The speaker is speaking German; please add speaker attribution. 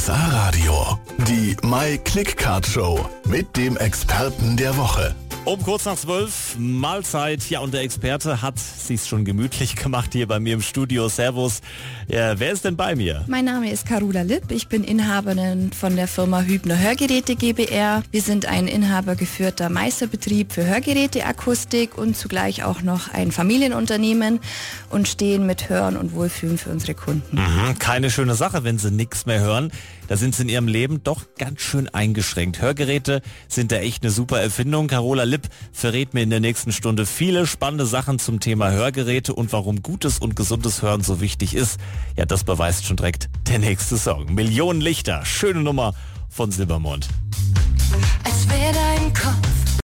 Speaker 1: RSA Radio. Die My Click Card Show mit dem Experten der Woche.
Speaker 2: Um kurz nach zwölf, Mahlzeit. Ja, und der Experte hat sich's schon gemütlich gemacht hier bei mir im Studio. Servus. Ja, wer ist denn bei mir?
Speaker 3: Mein Name ist Carola Lipp. Ich bin Inhaberin von der Firma Hübner Hörgeräte GbR. Wir sind ein inhabergeführter Meisterbetrieb für Hörgeräteakustik und zugleich auch noch ein Familienunternehmen und stehen mit Hören und Wohlfühlen für unsere Kunden.
Speaker 2: Mhm, keine schöne Sache, wenn sie nichts mehr hören. Da sind sie in ihrem Leben doch ganz schön eingeschränkt. Hörgeräte sind da echt eine super Erfindung. Carola Lipp verrät mir in der nächsten Stunde viele spannende Sachen zum Thema Hörgeräte und warum gutes und gesundes Hören so wichtig ist. Ja, das beweist schon direkt der nächste Song. Millionen Lichter, schöne Nummer von Silbermond.
Speaker 4: Als wäre